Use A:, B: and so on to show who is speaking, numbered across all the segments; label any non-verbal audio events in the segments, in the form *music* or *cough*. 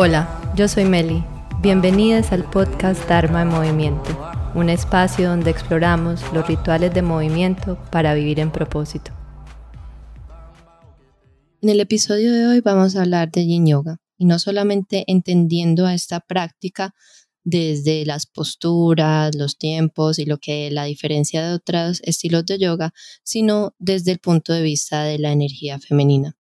A: Hola, yo soy Meli. Bienvenidas al podcast Dharma en Movimiento, un espacio donde exploramos los rituales de movimiento para vivir en propósito. En el episodio de hoy vamos a hablar de Yin Yoga y no solamente entendiendo a esta práctica desde las posturas, los tiempos y lo que la diferencia de otros estilos de yoga, sino desde el punto de vista de la energía femenina.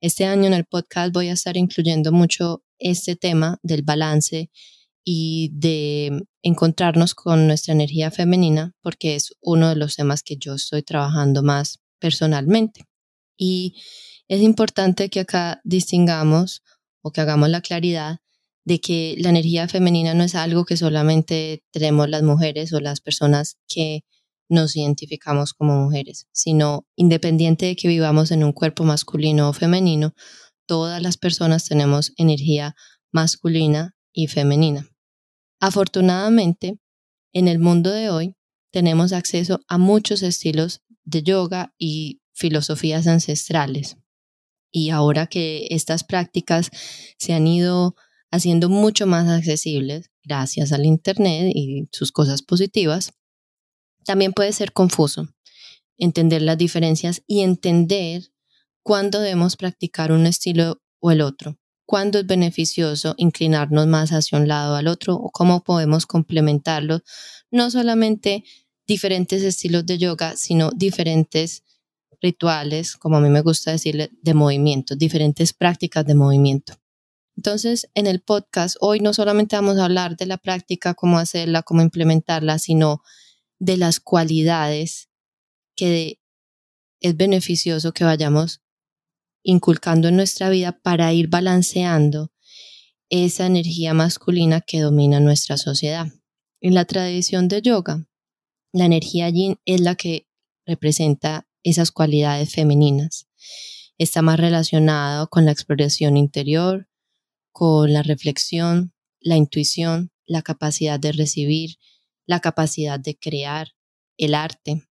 A: Este año en el podcast voy a estar incluyendo mucho este tema del balance y de encontrarnos con nuestra energía femenina, porque es uno de los temas que yo estoy trabajando más personalmente. Y es importante que acá distingamos o que hagamos la claridad de que la energía femenina no es algo que solamente tenemos las mujeres o las personas que nos identificamos como mujeres, sino independiente de que vivamos en un cuerpo masculino o femenino, todas las personas tenemos energía masculina y femenina. Afortunadamente, en el mundo de hoy tenemos acceso a muchos estilos de yoga y filosofías ancestrales. Y ahora que estas prácticas se han ido haciendo mucho más accesibles gracias al Internet y sus cosas positivas, también puede ser confuso entender las diferencias y entender cuándo debemos practicar un estilo o el otro, cuándo es beneficioso inclinarnos más hacia un lado al otro o cómo podemos complementarlo, no solamente diferentes estilos de yoga, sino diferentes rituales, como a mí me gusta decirle, de movimiento, diferentes prácticas de movimiento. Entonces, en el podcast hoy no solamente vamos a hablar de la práctica, cómo hacerla, cómo implementarla, sino de las cualidades que es beneficioso que vayamos inculcando en nuestra vida para ir balanceando esa energía masculina que domina nuestra sociedad. En la tradición de yoga, la energía yin es la que representa esas cualidades femeninas. Está más relacionado con la exploración interior, con la reflexión, la intuición, la capacidad de recibir, la capacidad de crear, el arte.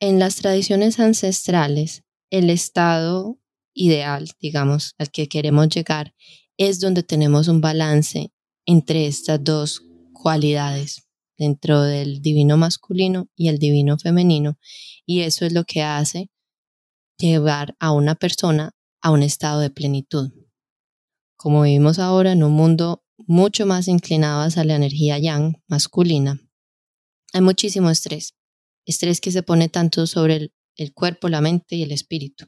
A: En las tradiciones ancestrales, el estado ideal, digamos, al que queremos llegar, es donde tenemos un balance entre estas dos cualidades dentro del divino masculino y el divino femenino. Y eso es lo que hace llevar a una persona a un estado de plenitud. Como vivimos ahora en un mundo mucho más inclinado hacia la energía yang masculina, hay muchísimo estrés. Estrés que se pone tanto sobre el, el cuerpo, la mente y el espíritu.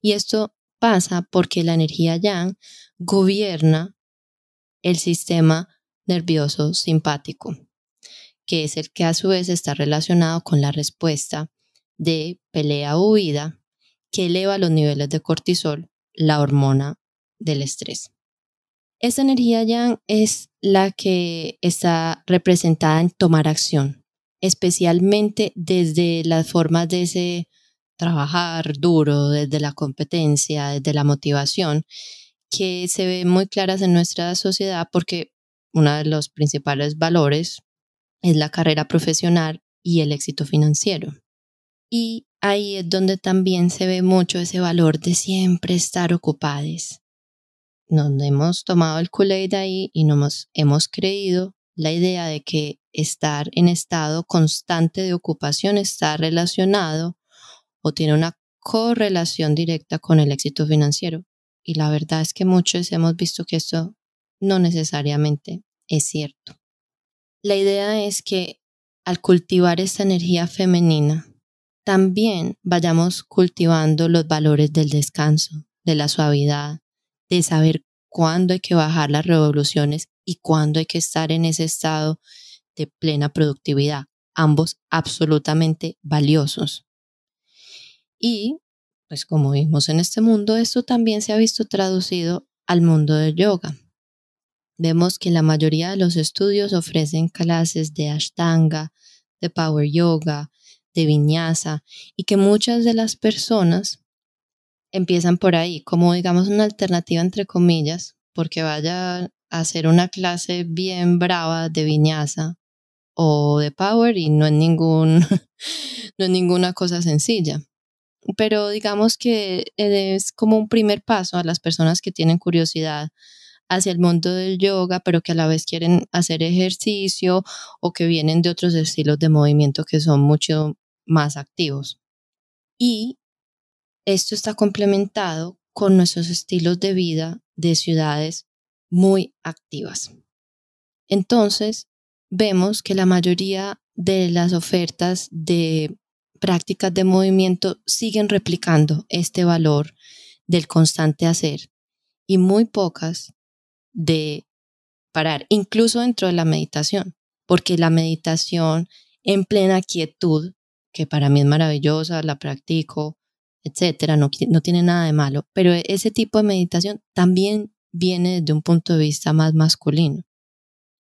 A: Y esto pasa porque la energía yang gobierna el sistema nervioso simpático, que es el que a su vez está relacionado con la respuesta de pelea o huida, que eleva los niveles de cortisol, la hormona del estrés. Esta energía yang es la que está representada en tomar acción, especialmente desde las formas de ese trabajar duro, desde la competencia, desde la motivación, que se ven muy claras en nuestra sociedad porque uno de los principales valores es la carrera profesional y el éxito financiero. Y ahí es donde también se ve mucho ese valor de siempre estar ocupados. Nos hemos tomado el Kool-Aid ahí y nos hemos creído la idea de que estar en estado constante de ocupación está relacionado o tiene una correlación directa con el éxito financiero. Y la verdad es que muchos hemos visto que esto no necesariamente es cierto. La idea es que al cultivar esta energía femenina, también vayamos cultivando los valores del descanso, de la suavidad, de saber cuándo hay que bajar las revoluciones y cuándo hay que estar en ese estado de plena productividad, ambos absolutamente valiosos. Y, pues como vimos en este mundo, esto también se ha visto traducido al mundo del yoga. Vemos que la mayoría de los estudios ofrecen clases de ashtanga, de power yoga, de vinyasa y que muchas de las personas empiezan por ahí, como digamos una alternativa entre comillas, porque vaya a hacer una clase bien brava de vinyasa o de power y no es ningún *laughs* no es ninguna cosa sencilla pero digamos que es como un primer paso a las personas que tienen curiosidad hacia el mundo del yoga, pero que a la vez quieren hacer ejercicio o que vienen de otros estilos de movimiento que son mucho más activos. Y esto está complementado con nuestros estilos de vida de ciudades muy activas. Entonces, vemos que la mayoría de las ofertas de prácticas de movimiento siguen replicando este valor del constante hacer y muy pocas de parar, incluso dentro de la meditación, porque la meditación en plena quietud, que para mí es maravillosa, la practico, etcétera, no, no tiene nada de malo, pero ese tipo de meditación también viene desde un punto de vista más masculino.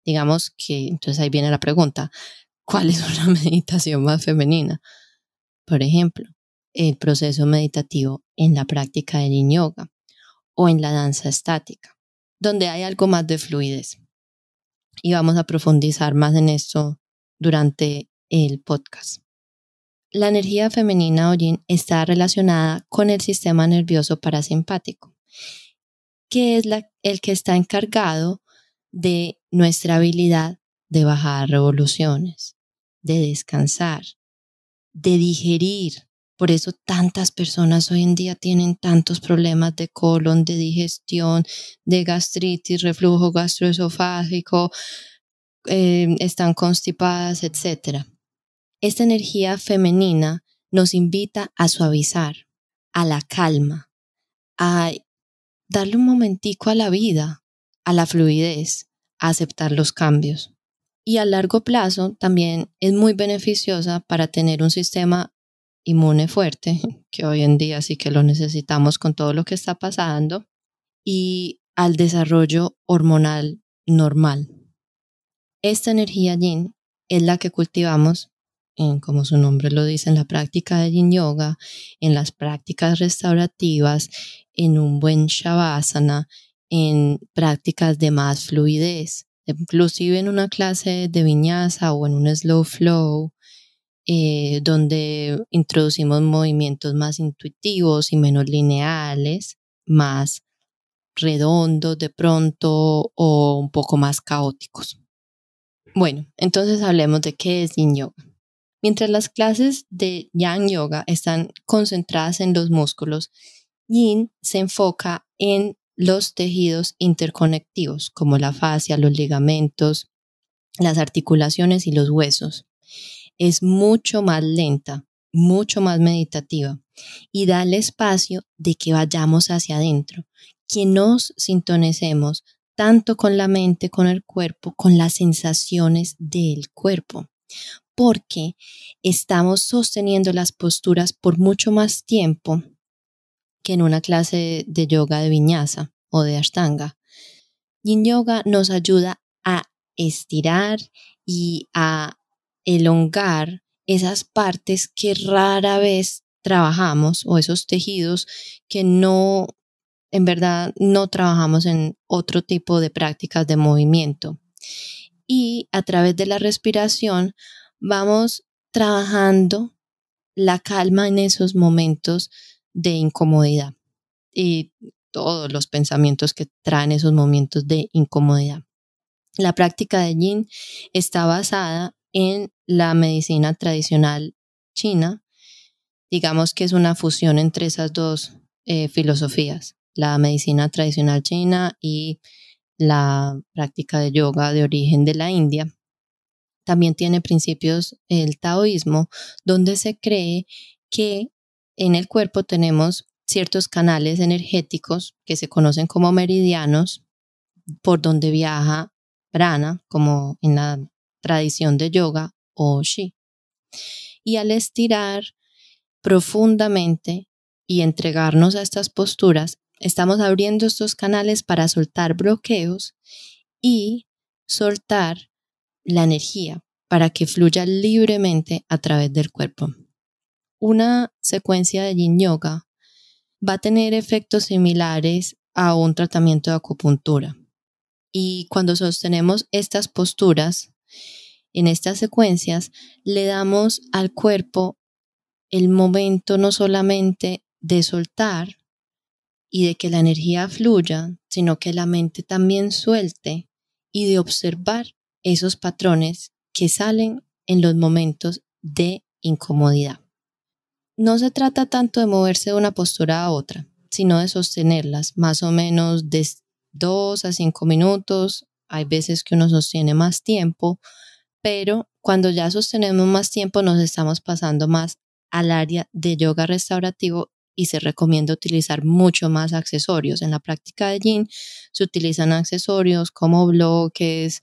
A: Digamos que, entonces ahí viene la pregunta, ¿cuál es *laughs* una meditación más femenina? Por ejemplo, el proceso meditativo en la práctica del yin yoga o en la danza estática, donde hay algo más de fluidez. Y vamos a profundizar más en esto durante el podcast. La energía femenina o yin está relacionada con el sistema nervioso parasimpático, que es el que está encargado de nuestra habilidad de bajar revoluciones, de descansar, de digerir. Por eso tantas personas hoy en día tienen tantos problemas de colon, de digestión, de gastritis, reflujo gastroesofágico, eh, están constipadas, etc. Esta energía femenina nos invita a suavizar, a la calma, a darle un momentico a la vida, a la fluidez, a aceptar los cambios y a largo plazo también es muy beneficiosa para tener un sistema inmune fuerte, *laughs* que hoy en día sí que lo necesitamos con todo lo que está pasando, y al desarrollo hormonal normal. Esta energía yin es la que cultivamos, como su nombre lo dice, en la práctica de yin yoga, en las prácticas restaurativas, en un buen shavasana, en prácticas de más fluidez inclusive en una clase de viñaza o en un slow flow, eh, donde introducimos movimientos más intuitivos y menos lineales, más redondos de pronto o un poco más caóticos. Bueno, entonces hablemos de qué es yin yoga. Mientras las clases de yang yoga están concentradas en los músculos, yin se enfoca en los tejidos interconectivos, como la fascia, los ligamentos, las articulaciones y los huesos. Es mucho más lenta, mucho más meditativa y da el espacio de que vayamos hacia adentro, que nos sintonicemos tanto con la mente, con el cuerpo, con las sensaciones del cuerpo, porque estamos sosteniendo las posturas por mucho más tiempo que en una clase de yoga de viñasa o de ashtanga. Yin yoga nos ayuda a estirar y a elongar esas partes que rara vez trabajamos o esos tejidos que no, en verdad, no trabajamos en otro tipo de prácticas de movimiento. Y a través de la respiración vamos trabajando la calma en esos momentos de incomodidad y todos los pensamientos que traen esos momentos de incomodidad. La práctica de yin está basada en la medicina tradicional china. Digamos que es una fusión entre esas dos eh, filosofías, la medicina tradicional china y la práctica de yoga de origen de la India. También tiene principios el taoísmo, donde se cree que en el cuerpo tenemos ciertos canales energéticos que se conocen como meridianos por donde viaja prana, como en la tradición de yoga o shi. Y al estirar profundamente y entregarnos a estas posturas, estamos abriendo estos canales para soltar bloqueos y soltar la energía para que fluya libremente a través del cuerpo una secuencia de yin yoga va a tener efectos similares a un tratamiento de acupuntura. Y cuando sostenemos estas posturas, en estas secuencias, le damos al cuerpo el momento no solamente de soltar y de que la energía fluya, sino que la mente también suelte y de observar esos patrones que salen en los momentos de incomodidad. No se trata tanto de moverse de una postura a otra, sino de sostenerlas más o menos de dos a cinco minutos. Hay veces que uno sostiene más tiempo, pero cuando ya sostenemos más tiempo nos estamos pasando más al área de yoga restaurativo y se recomienda utilizar mucho más accesorios. En la práctica de yin se utilizan accesorios como bloques,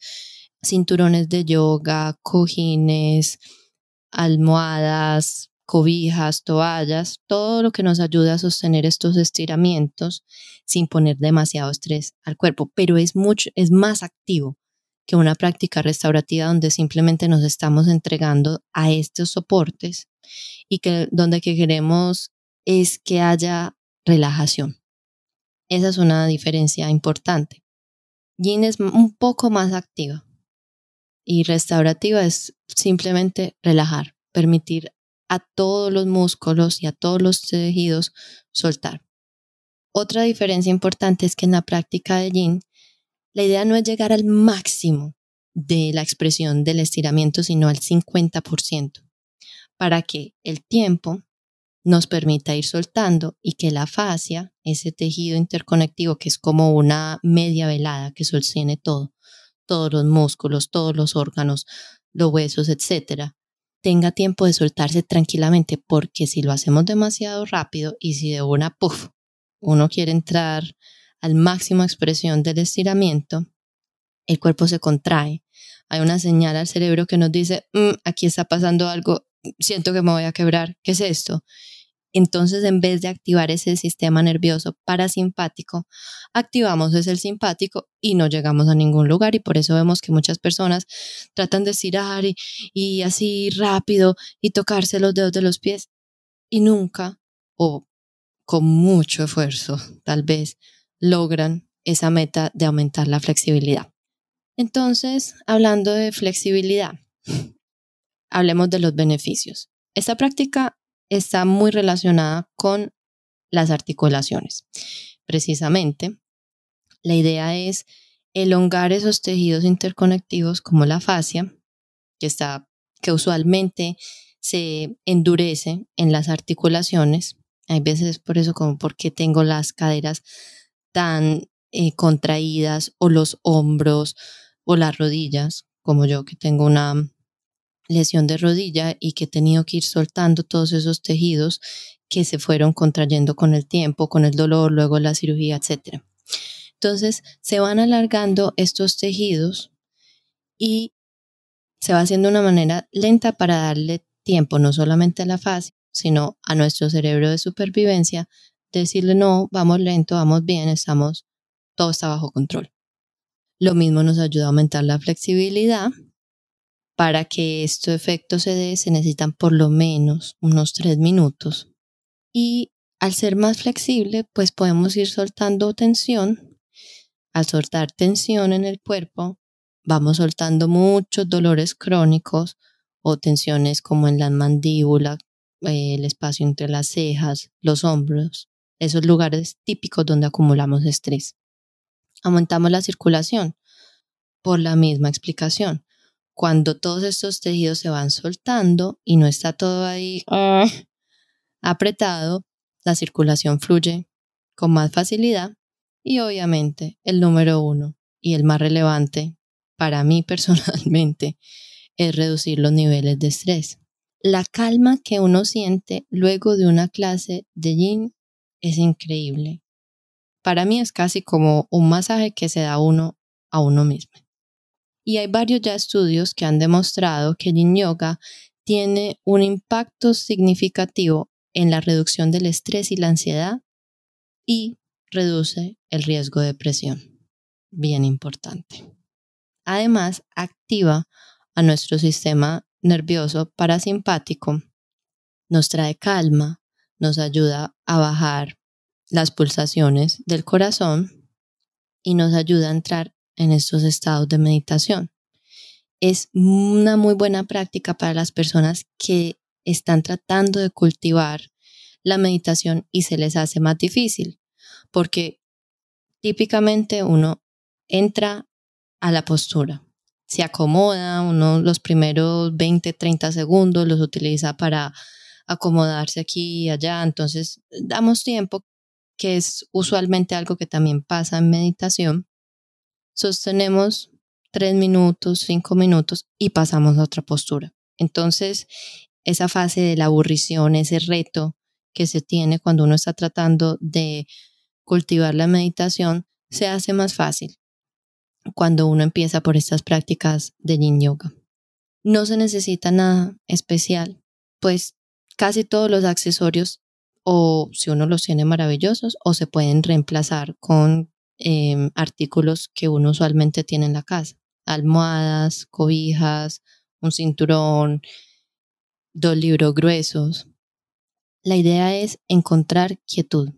A: cinturones de yoga, cojines, almohadas, cobijas, toallas, todo lo que nos ayuda a sostener estos estiramientos sin poner demasiado estrés al cuerpo, pero es mucho es más activo que una práctica restaurativa donde simplemente nos estamos entregando a estos soportes y que donde que queremos es que haya relajación. Esa es una diferencia importante. Yin es un poco más activa y restaurativa es simplemente relajar, permitir a todos los músculos y a todos los tejidos soltar. Otra diferencia importante es que en la práctica de yin, la idea no es llegar al máximo de la expresión del estiramiento, sino al 50%, para que el tiempo nos permita ir soltando y que la fascia, ese tejido interconectivo que es como una media velada que sostiene todo, todos los músculos, todos los órganos, los huesos, etcétera, tenga tiempo de soltarse tranquilamente, porque si lo hacemos demasiado rápido y si de una puff uno quiere entrar al máximo expresión del estiramiento, el cuerpo se contrae. Hay una señal al cerebro que nos dice, mm, aquí está pasando algo, siento que me voy a quebrar, ¿qué es esto? Entonces, en vez de activar ese sistema nervioso parasimpático, activamos ese simpático y no llegamos a ningún lugar. Y por eso vemos que muchas personas tratan de estirar y, y así rápido y tocarse los dedos de los pies y nunca, o con mucho esfuerzo, tal vez, logran esa meta de aumentar la flexibilidad. Entonces, hablando de flexibilidad, hablemos de los beneficios. Esta práctica está muy relacionada con las articulaciones. Precisamente, la idea es elongar esos tejidos interconectivos como la fascia, que, está, que usualmente se endurece en las articulaciones. Hay veces por eso como porque tengo las caderas tan eh, contraídas o los hombros o las rodillas, como yo que tengo una lesión de rodilla y que he tenido que ir soltando todos esos tejidos que se fueron contrayendo con el tiempo, con el dolor, luego la cirugía, etc. Entonces se van alargando estos tejidos y se va haciendo de una manera lenta para darle tiempo no solamente a la fase, sino a nuestro cerebro de supervivencia, decirle no, vamos lento, vamos bien, estamos, todo está bajo control. Lo mismo nos ayuda a aumentar la flexibilidad para que este efecto se dé se necesitan por lo menos unos tres minutos. Y al ser más flexible, pues podemos ir soltando tensión. Al soltar tensión en el cuerpo, vamos soltando muchos dolores crónicos o tensiones como en la mandíbula, eh, el espacio entre las cejas, los hombros, esos lugares típicos donde acumulamos estrés. Aumentamos la circulación por la misma explicación cuando todos estos tejidos se van soltando y no está todo ahí ah, apretado, la circulación fluye con más facilidad y obviamente el número uno y el más relevante para mí *laughs* personalmente es reducir los niveles de estrés. La calma que uno siente luego de una clase de yin es increíble. Para mí es casi como un masaje que se da uno a uno mismo. Y hay varios ya estudios que han demostrado que el Yin Yoga tiene un impacto significativo en la reducción del estrés y la ansiedad y reduce el riesgo de depresión. Bien importante. Además, activa a nuestro sistema nervioso parasimpático, nos trae calma, nos ayuda a bajar las pulsaciones del corazón y nos ayuda a entrar en estos estados de meditación. Es una muy buena práctica para las personas que están tratando de cultivar la meditación y se les hace más difícil, porque típicamente uno entra a la postura, se acomoda, uno los primeros 20, 30 segundos los utiliza para acomodarse aquí y allá, entonces damos tiempo, que es usualmente algo que también pasa en meditación, sostenemos tres minutos, cinco minutos y pasamos a otra postura. Entonces, esa fase de la aburrición, ese reto que se tiene cuando uno está tratando de cultivar la meditación, se hace más fácil cuando uno empieza por estas prácticas de yin yoga. No se necesita nada especial, pues casi todos los accesorios o si uno los tiene maravillosos o se pueden reemplazar con em, artículos que uno usualmente tiene en la casa, almohadas, cobijas, un cinturón, dos libros gruesos. La idea es encontrar quietud,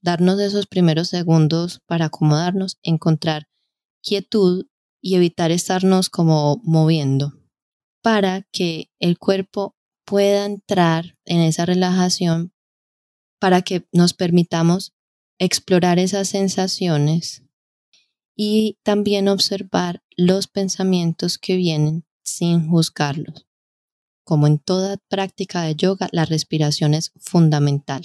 A: darnos esos primeros segundos para acomodarnos, encontrar quietud y evitar estarnos como moviendo para que el cuerpo pueda entrar en esa relajación, para que nos permitamos explorar esas sensaciones y también observar los pensamientos que vienen sin juzgarlos. Como en toda práctica de yoga, la respiración es fundamental.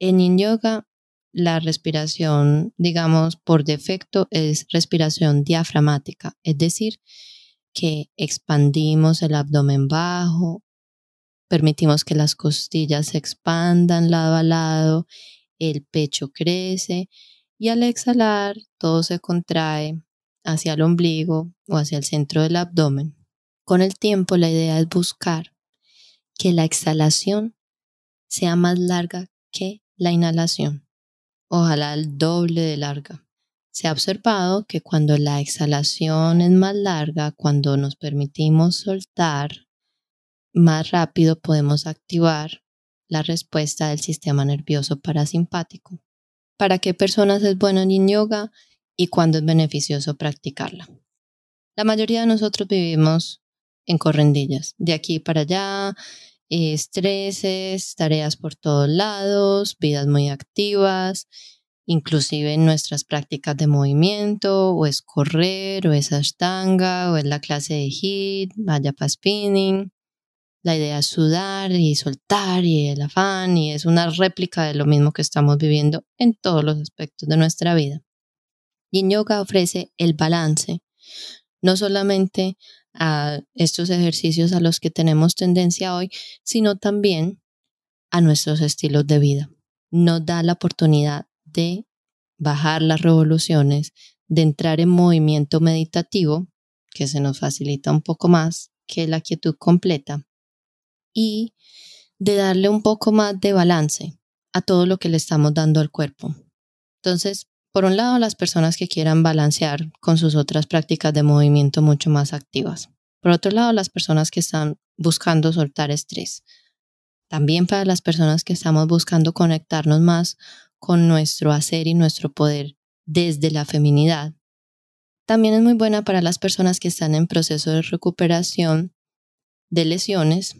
A: En yin yoga, la respiración, digamos, por defecto es respiración diafragmática, es decir, que expandimos el abdomen bajo, permitimos que las costillas se expandan lado a lado, el pecho crece y al exhalar todo se contrae hacia el ombligo o hacia el centro del abdomen con el tiempo la idea es buscar que la exhalación sea más larga que la inhalación, ojalá el doble de larga. Se ha observado que cuando la exhalación es más larga, cuando nos permitimos soltar, más rápido podemos activar la respuesta del sistema nervioso parasimpático. ¿Para qué personas es bueno en yoga y cuándo es beneficioso practicarla? La mayoría de nosotros vivimos en correndillas, de aquí para allá, estreses, tareas por todos lados, vidas muy activas, inclusive en nuestras prácticas de movimiento, o es correr, o es ashtanga, o es la clase de hit, vaya para spinning. La idea es sudar y soltar y el afán y es una réplica de lo mismo que estamos viviendo en todos los aspectos de nuestra vida. Yin Yoga ofrece el balance, no solamente a estos ejercicios a los que tenemos tendencia hoy, sino también a nuestros estilos de vida. Nos da la oportunidad de bajar las revoluciones, de entrar en movimiento meditativo, que se nos facilita un poco más que la quietud completa, y de darle un poco más de balance a todo lo que le estamos dando al cuerpo. Entonces, por un lado, las personas que quieran balancear con sus otras prácticas de movimiento mucho más activas. Por otro lado, las personas que están buscando soltar estrés. También para las personas que estamos buscando conectarnos más con nuestro hacer y nuestro poder desde la feminidad. También es muy buena para las personas que están en proceso de recuperación de lesiones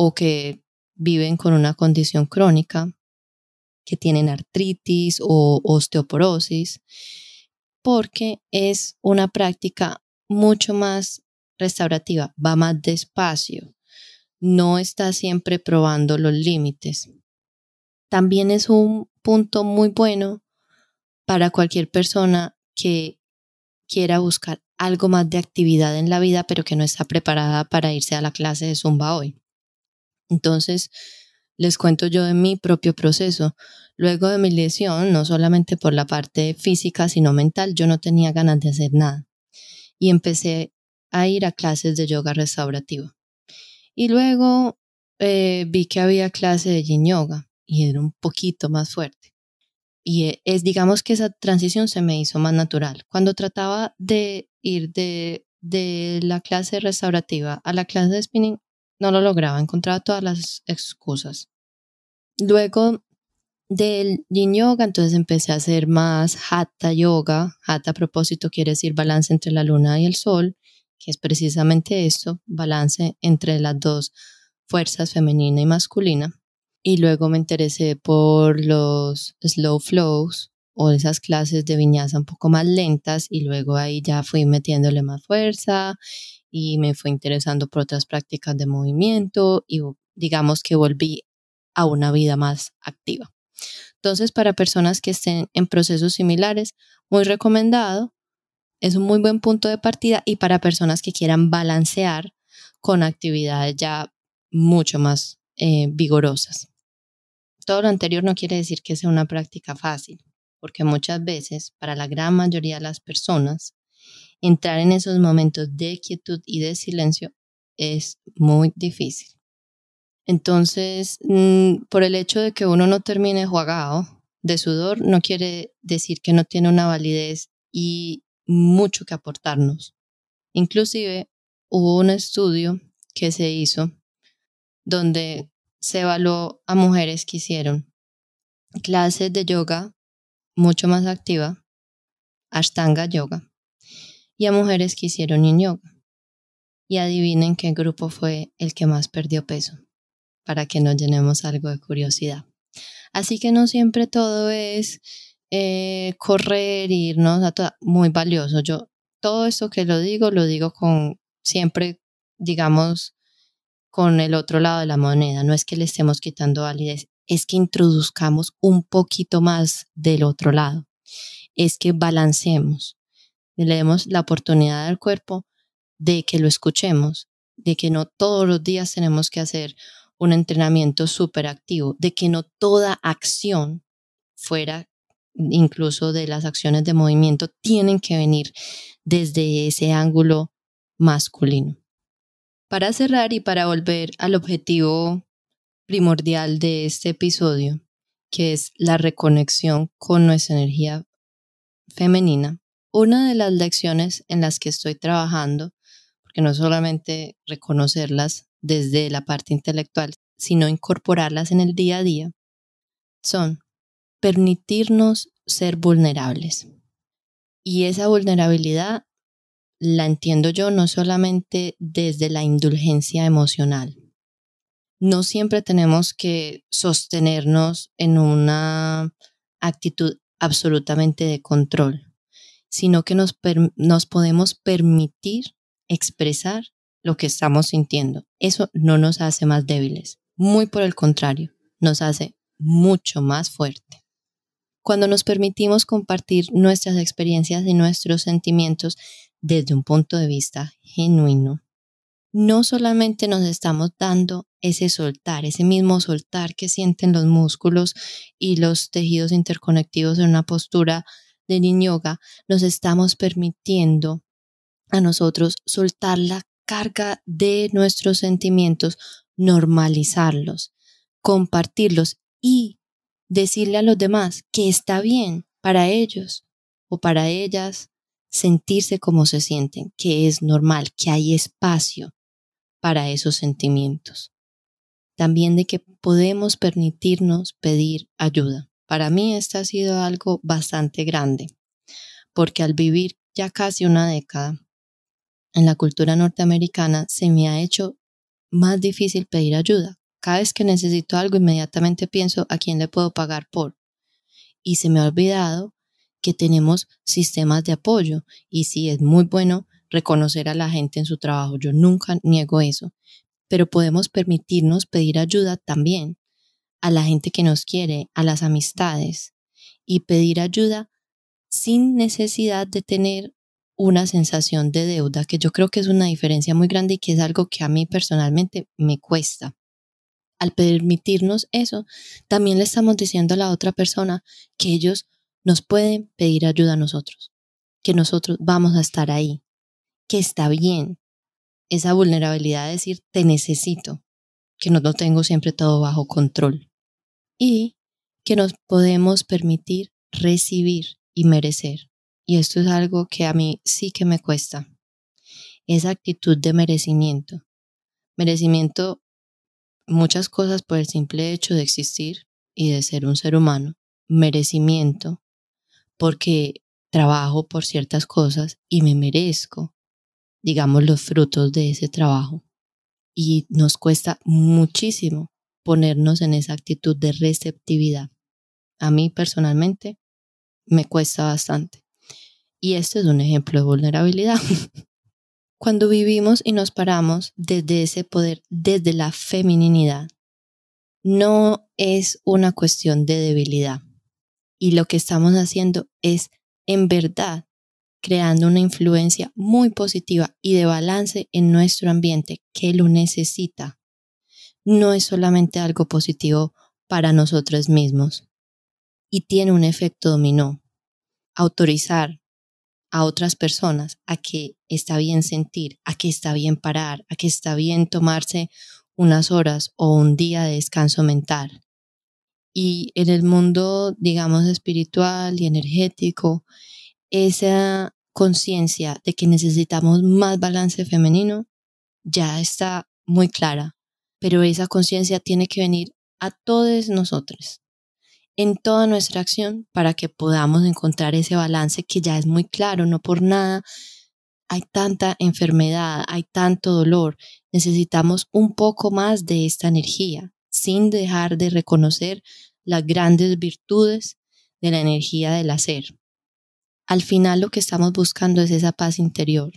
A: o que viven con una condición crónica que tienen artritis o osteoporosis, porque es una práctica mucho más restaurativa, va más despacio, no está siempre probando los límites. También es un punto muy bueno para cualquier persona que quiera buscar algo más de actividad en la vida, pero que no está preparada para irse a la clase de Zumba hoy. Entonces, les cuento yo de mi propio proceso. Luego de mi lesión, no solamente por la parte física, sino mental, yo no tenía ganas de hacer nada. Y empecé a ir a clases de yoga restaurativo. Y luego eh, vi que había clase de yin yoga y era un poquito más fuerte. Y e, es, digamos que esa transición se me hizo más natural. Cuando trataba de ir de, de la clase restaurativa a la clase de spinning, no lo lograba, encontraba todas las excusas. Luego del yin yoga, entonces empecé a hacer más hatha yoga. Hatha a propósito quiere decir balance entre la luna y el sol, que es precisamente esto, balance entre las dos fuerzas femenina y masculina. y luego me interesé por los slow flows o esas clases de viñaza un poco más lentas y luego ahí ya fui metiéndole más fuerza y me fue interesando por otras prácticas de movimiento y digamos que volví a una vida más activa. Entonces, para personas que estén en procesos similares, muy recomendado, es un muy buen punto de partida y para personas que quieran balancear con actividades ya mucho más eh, vigorosas. Todo lo anterior no quiere decir que sea una práctica fácil, porque muchas veces, para la gran mayoría de las personas, entrar en esos momentos de quietud y de silencio es muy difícil. Entonces, mm, por el hecho de que uno no termine jugado de sudor, no quiere decir que no tiene una validez y mucho que aportarnos. Inclusive hubo un estudio que se hizo donde se evaluó a mujeres que hicieron clases de yoga mucho más activa, Ashtanga Yoga, y a mujeres que hicieron yin yoga. Y adivinen qué grupo fue el que más perdió peso, para que nos llenemos algo de curiosidad. Así que no siempre todo es eh, correr, irnos a toda, muy valioso. Yo todo esto que lo digo, lo digo con siempre, digamos, con el otro lado de la moneda. No es que le estemos quitando validez, es que introduzcamos un poquito más del otro lado, es que balanceemos, le demos la oportunidad al cuerpo de que lo escuchemos, de que no todos los días tenemos que hacer un entrenamiento súper activo, de que no toda acción fuera incluso de las acciones de movimiento tienen que venir desde ese ángulo masculino. Para cerrar y para volver al objetivo primordial de este episodio, que es la reconexión con nuestra energía femenina, una de las lecciones en las que estoy trabajando, porque no solamente reconocerlas desde la parte intelectual, sino incorporarlas en el día a día, son permitirnos ser vulnerables. Y esa vulnerabilidad la entiendo yo no solamente desde la indulgencia emocional, no siempre tenemos que sostenernos en una actitud absolutamente de control, sino que nos, podemos permitir expresar lo que estamos sintiendo. Eso no nos hace más débiles, muy por el contrario, nos hace mucho más fuerte. Cuando nos permitimos compartir nuestras experiencias y nuestros sentimientos desde un punto de vista genuino, no solamente nos estamos dando ese soltar, ese mismo soltar que sienten los músculos y los tejidos interconectivos en una postura de yin yoga, nos estamos permitiendo a nosotros soltar la carga de nuestros sentimientos, normalizarlos, compartirlos y decirle a los demás que está bien para ellos o para ellas sentirse como se sienten, que es normal, que hay espacio para esos sentimientos. También de que podemos permitirnos pedir ayuda. Para mí esto ha sido algo bastante grande, porque al vivir ya casi una década en la cultura norteamericana se me ha hecho más difícil pedir ayuda. Cada vez que necesito algo inmediatamente pienso a quién le puedo pagar por. Y se me ha olvidado que tenemos sistemas de apoyo y sí es muy bueno reconocer a la gente en su trabajo. Yo nunca niego eso, pero podemos permitirnos pedir ayuda también a la gente que nos quiere, a las amistades y pedir ayuda sin necesidad de tener una sensación de deuda, que yo creo que es una diferencia muy grande y que es algo que a mí personalmente me cuesta. Al permitirnos eso, también le estamos diciendo a la otra persona que ellos nos pueden pedir ayuda a nosotros, que nosotros vamos a estar ahí, que está bien. Esa vulnerabilidad de decir, te necesito, que no lo tengo siempre todo bajo control. Y que nos podemos permitir recibir y merecer. Y esto es algo que a mí sí que me cuesta. Esa actitud de merecimiento. Merecimiento, muchas cosas por el simple hecho de existir y de ser un ser humano. Merecimiento, porque trabajo por ciertas cosas y me merezco digamos, los frutos de ese trabajo. Y nos cuesta muchísimo ponernos en esa actitud de receptividad. A mí personalmente me cuesta bastante. Y este es un ejemplo de vulnerabilidad. *laughs* Cuando vivimos y nos paramos desde ese poder, desde la feminidad, no es una cuestión de debilidad. Y lo que estamos haciendo es, en verdad, creando una influencia muy positiva y de balance en nuestro ambiente que lo necesita. No es solamente algo positivo para nosotros mismos y tiene un efecto dominó. Autorizar a otras personas a que está bien sentir, a que está bien parar, a que está bien tomarse unas horas o un día de descanso mental. Y en el mundo, digamos, espiritual y energético, esa conciencia de que necesitamos más balance femenino ya está muy clara, pero esa conciencia tiene que venir a todos nosotros, en toda nuestra acción, para que podamos encontrar ese balance que ya es muy claro, no por nada hay tanta enfermedad, hay tanto dolor, necesitamos un poco más de esta energía, sin dejar de reconocer las grandes virtudes de la energía del hacer. Al final lo que estamos buscando es esa paz interior,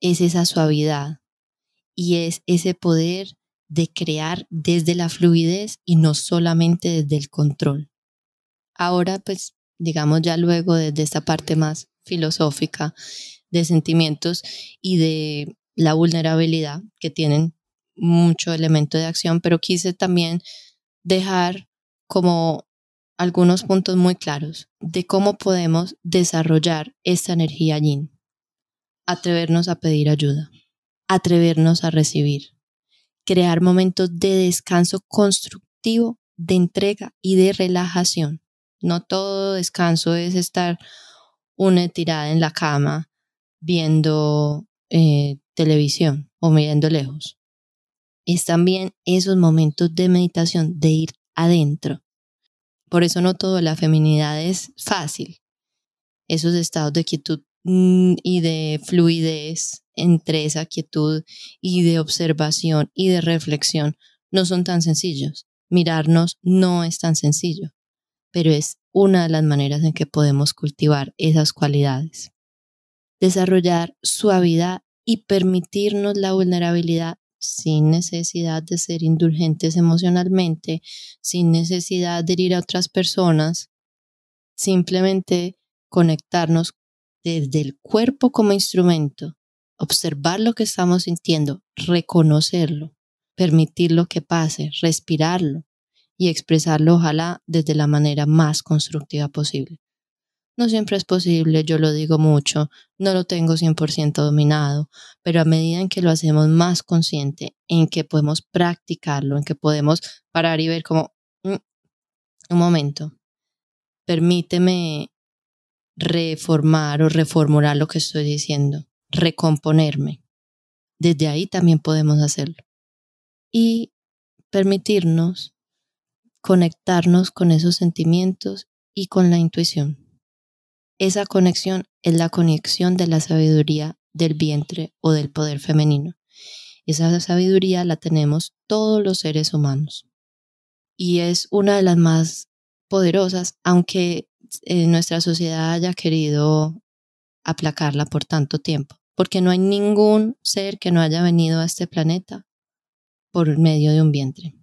A: es esa suavidad y es ese poder de crear desde la fluidez y no solamente desde el control. Ahora, pues, digamos ya luego desde esta parte más filosófica de sentimientos y de la vulnerabilidad que tienen mucho elemento de acción, pero quise también dejar como algunos puntos muy claros de cómo podemos desarrollar esta energía yin. Atrevernos a pedir ayuda, atrevernos a recibir, crear momentos de descanso constructivo, de entrega y de relajación. No todo descanso es estar una tirada en la cama viendo eh, televisión o mirando lejos. Es también esos momentos de meditación, de ir adentro, por eso no todo la feminidad es fácil. Esos estados de quietud mm, y de fluidez entre esa quietud y de observación y de reflexión no son tan sencillos. Mirarnos no es tan sencillo, pero es una de las maneras en que podemos cultivar esas cualidades. Desarrollar suavidad y permitirnos la vulnerabilidad sin necesidad de ser indulgentes emocionalmente, sin necesidad de ir a otras personas, simplemente conectarnos desde el cuerpo como instrumento, observar lo que estamos sintiendo, reconocerlo, permitir lo que pase, respirarlo y expresarlo ojalá desde la manera más constructiva posible. No siempre es posible, yo lo digo mucho, no lo tengo 100% dominado, pero a medida en que lo hacemos más consciente, en que podemos practicarlo, en que podemos parar y ver como, mm, un momento, permíteme reformar o reformular lo que estoy diciendo, recomponerme. Desde ahí también podemos hacerlo. Y permitirnos conectarnos con esos sentimientos y con la intuición. Esa conexión es la conexión de la sabiduría del vientre o del poder femenino. Esa sabiduría la tenemos todos los seres humanos y es una de las más poderosas, aunque eh, nuestra sociedad haya querido aplacarla por tanto tiempo, porque no hay ningún ser que no haya venido a este planeta por medio de un vientre.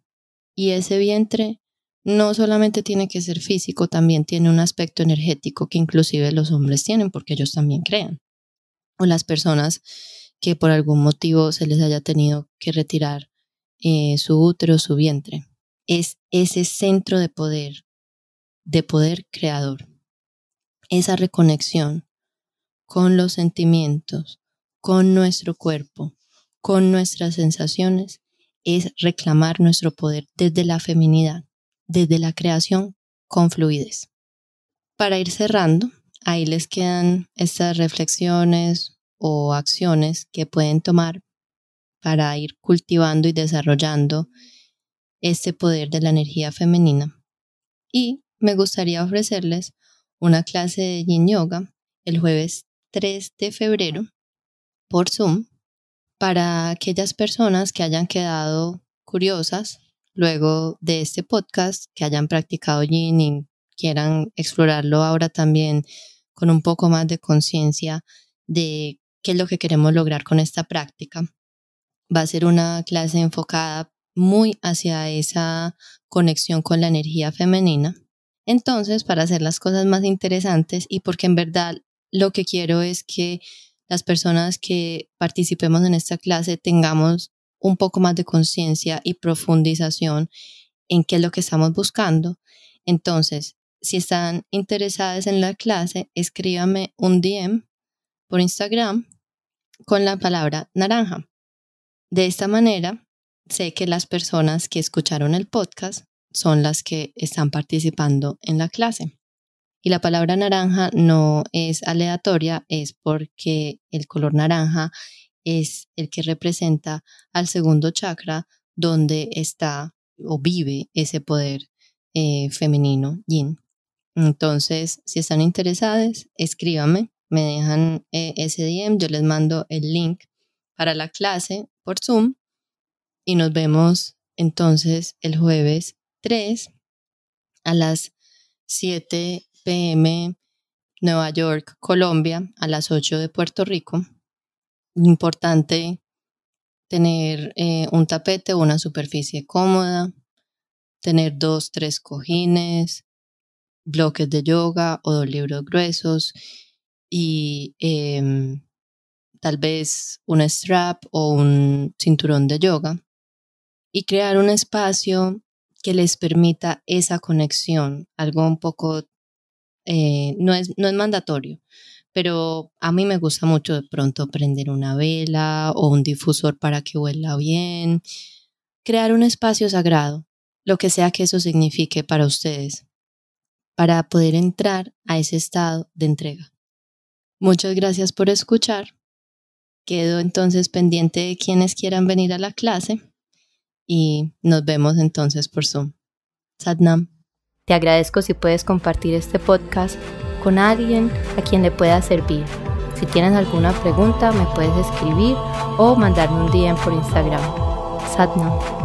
A: Y ese vientre no solamente tiene que ser físico, también tiene un aspecto energético que inclusive los hombres tienen porque ellos también crean. O las personas que por algún motivo se les haya tenido que retirar eh, su útero, su vientre. Es ese centro de poder, de poder creador. Esa reconexión con los sentimientos, con nuestro cuerpo, con nuestras sensaciones, es reclamar nuestro poder desde la feminidad desde la creación con fluidez. Para ir cerrando, ahí les quedan estas reflexiones o acciones que pueden tomar para ir cultivando y desarrollando este poder de la energía femenina. Y me gustaría ofrecerles una clase de yin yoga el jueves 3 de febrero por Zoom para aquellas personas que hayan quedado curiosas luego de este podcast, que hayan practicado Yin y quieran explorarlo ahora también con un poco más de conciencia de qué es lo que queremos lograr con esta práctica. Va a ser una clase enfocada muy hacia esa conexión con la energía femenina. Entonces, para hacer las cosas más interesantes y porque en verdad lo que quiero es que las personas que participemos en esta clase tengamos un poco más de conciencia y profundización en qué es lo que estamos buscando. Entonces, si están interesadas en la clase, escríbame un DM por Instagram con la palabra naranja. De esta manera, sé que las personas que escucharon el podcast son las que están participando en la clase. Y la palabra naranja no es aleatoria, es porque el color naranja es el que representa al segundo chakra donde está o vive ese poder eh, femenino, yin. Entonces, si están interesadas, escríbanme, me dejan eh, ese DM, yo les mando el link para la clase por Zoom y nos vemos entonces el jueves 3 a las 7 pm Nueva York, Colombia, a las 8 de Puerto Rico. Importante tener eh, un tapete o una superficie cómoda, tener dos, tres cojines, bloques de yoga o dos libros gruesos y em, tal vez un strap o un cinturón de yoga y crear un espacio que les permita esa conexión, algo un poco eh, no, es, no es mandatorio, pero a mí me gusta mucho de pronto prender una vela o un difusor para que huela bien, crear un espacio sagrado, lo que sea que eso signifique para ustedes, para poder entrar a ese estado de entrega. Muchas gracias por escuchar. Quedo entonces pendiente de quienes quieran venir a la clase y nos vemos entonces por Zoom. Sadnam.
B: Te agradezco si puedes compartir este podcast con alguien a quien le pueda servir. Si tienes alguna pregunta, me puedes escribir o mandarme un DM por Instagram. Sadna.